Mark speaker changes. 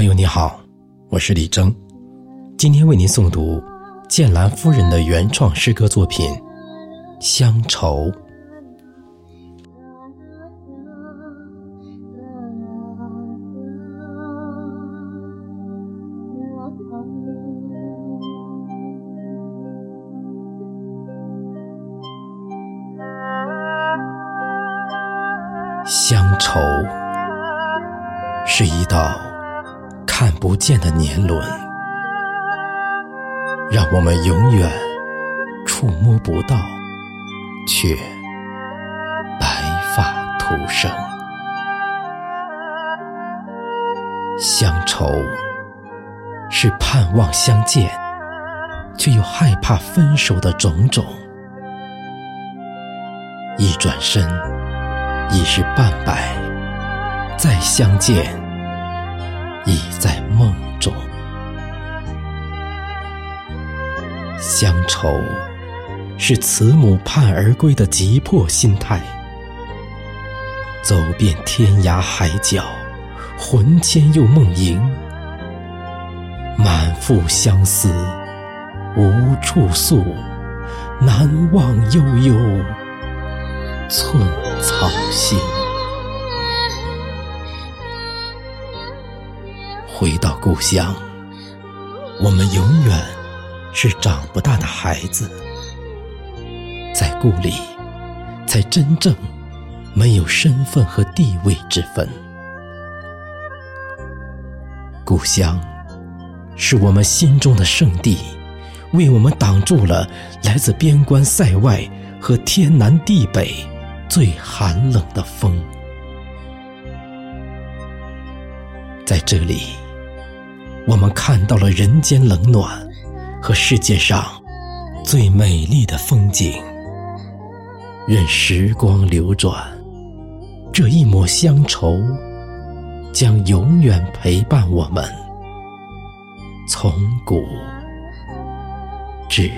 Speaker 1: 朋友你好，我是李征，今天为您诵读剑兰夫人的原创诗歌作品《乡愁》。乡愁是一道看不见的年轮，让我们永远触摸不到，却白发徒生。乡愁是盼望相见，却又害怕分手的种种。一转身。已是半百，再相见已在梦中。乡愁是慈母盼儿归的急迫心态，走遍天涯海角，魂牵又梦萦，满腹相思无处诉，难忘悠悠寸。草心，回到故乡，我们永远是长不大的孩子，在故里，才真正没有身份和地位之分。故乡是我们心中的圣地，为我们挡住了来自边关塞外和天南地北。最寒冷的风，在这里，我们看到了人间冷暖和世界上最美丽的风景。任时光流转，这一抹乡愁将永远陪伴我们，从古至。